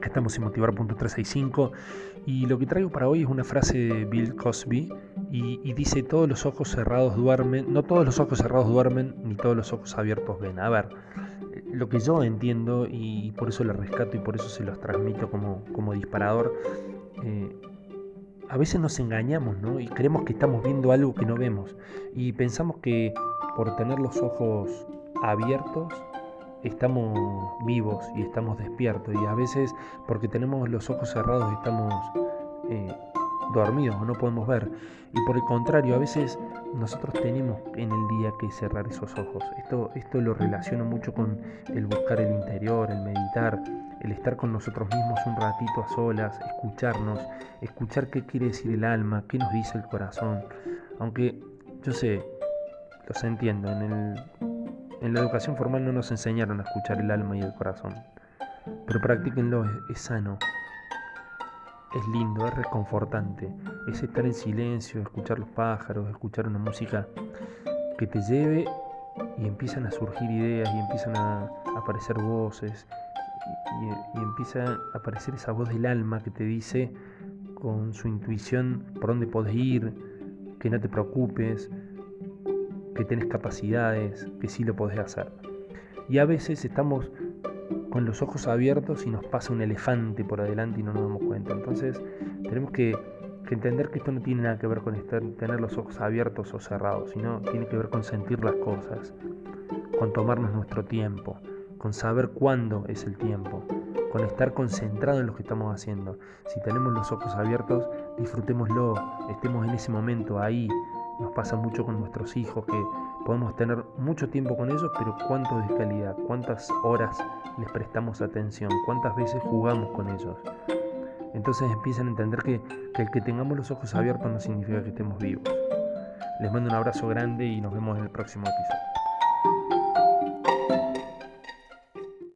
Acá estamos en Motivar.365 y lo que traigo para hoy es una frase de Bill Cosby y, dice todos los ojos cerrados duermen, no todos los ojos cerrados duermen ni todos los ojos abiertos ven. A ver, lo que yo entiendo y por eso lo rescato y por eso se los transmito como, como disparador, eh, a veces nos engañamos ¿no? y creemos que estamos viendo algo que no vemos y pensamos que por tener los ojos abiertos estamos vivos y estamos despiertos y a veces porque tenemos los ojos cerrados estamos eh, dormidos o no podemos ver. Y por el contrario a veces nosotros tenemos en el día que cerrar esos ojos. Esto, esto lo relaciono mucho con el buscar el interior el meditar el estar con nosotros mismos un ratito a solas escucharnos escuchar qué quiere decir el alma qué nos dice el corazón. Aunque yo sé los entiendo en el en la educación formal no nos enseñaron a escuchar el alma y el corazón, pero practíquenlo, es, sano, es lindo, es reconfortante, es estar en silencio, escuchar los pájaros, escuchar una música que te lleve y empiezan a surgir ideas y empiezan a aparecer voces y, y, empieza a aparecer esa voz del alma que te dice con su intuición por dónde podés ir, que no te preocupes, que tenés capacidades, que sí lo podés hacer. Y a veces estamos con los ojos abiertos y nos pasa un elefante por adelante y no nos damos cuenta. Entonces tenemos que, entender que esto no tiene nada que ver con estar, tener los ojos abiertos o cerrados, sino tiene que ver con sentir las cosas, con tomarnos nuestro tiempo, con saber cuándo es el tiempo, con estar concentrado en lo que estamos haciendo. Si tenemos los ojos abiertos, disfrutémoslo, estemos en ese momento ahí, nos pasa mucho con nuestros hijos que podemos tener mucho tiempo con ellos, pero cuánto de calidad, cuántas horas les prestamos atención, cuántas veces jugamos con ellos. Entonces empiezan a entender que, que el que tengamos los ojos abiertos no significa que estemos vivos. Les mando un abrazo grande y nos vemos en el próximo episodio.